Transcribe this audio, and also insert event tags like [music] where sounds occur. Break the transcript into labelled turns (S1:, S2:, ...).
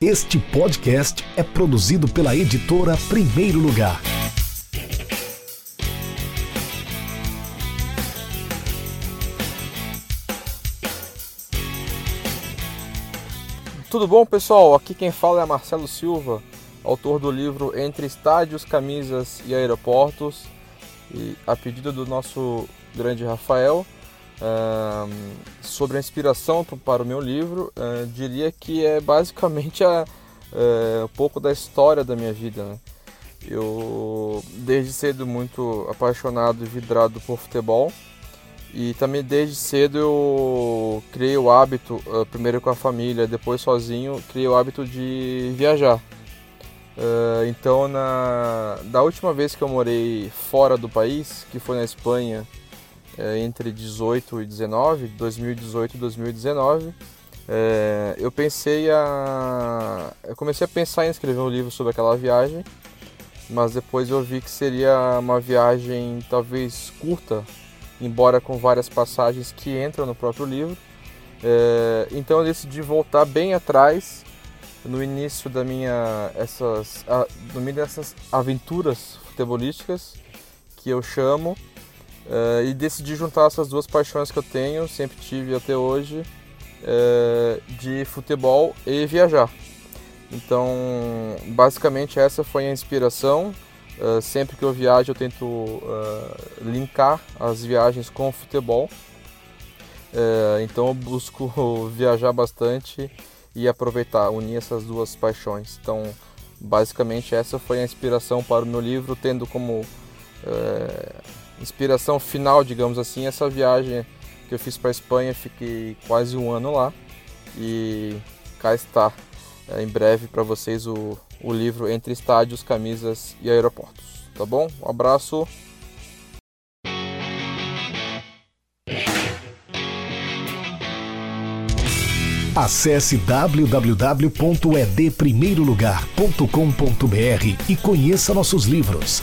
S1: Este podcast é produzido pela editora Primeiro Lugar.
S2: Tudo bom, pessoal? Aqui quem fala é Marcelo Silva, autor do livro Entre Estádios, Camisas e Aeroportos. E a pedido do nosso grande Rafael, sobre a inspiração para o meu livro, uh, diria que é basicamente a, uh, um pouco da história da minha vida. Né? Eu, desde cedo, muito apaixonado e vidrado por futebol. E também desde cedo eu criei o hábito, uh, primeiro com a família, depois sozinho, criei o hábito de viajar. Então, na, da última vez que eu morei fora do país, que foi na Espanha, é, entre 18 e 19, 2018 e 2019, é, eu pensei a. Eu comecei a pensar em escrever um livro sobre aquela viagem, mas depois eu vi que seria uma viagem talvez curta, embora com várias passagens que entram no próprio livro. É, então eu decidi voltar bem atrás no início da minha essas no meio dessas aventuras futebolísticas que eu chamo Uh, e decidi juntar essas duas paixões que eu tenho, sempre tive até hoje, uh, de futebol e viajar. Então, basicamente essa foi a inspiração. Uh, sempre que eu viajo eu tento linkar as viagens com o futebol. então eu busco [laughs] viajar bastante e aproveitar, unir essas duas paixões. Então, basicamente essa foi a inspiração para o meu livro, tendo como inspiração final, digamos assim, essa viagem que eu fiz para a Espanha, fiquei quase um ano lá e cá está é, em breve para vocês o, o livro Entre Estádios, Camisas e Aeroportos. Tá bom? Um abraço.
S1: Acesse www.edprimeirolugar.com.br e conheça nossos livros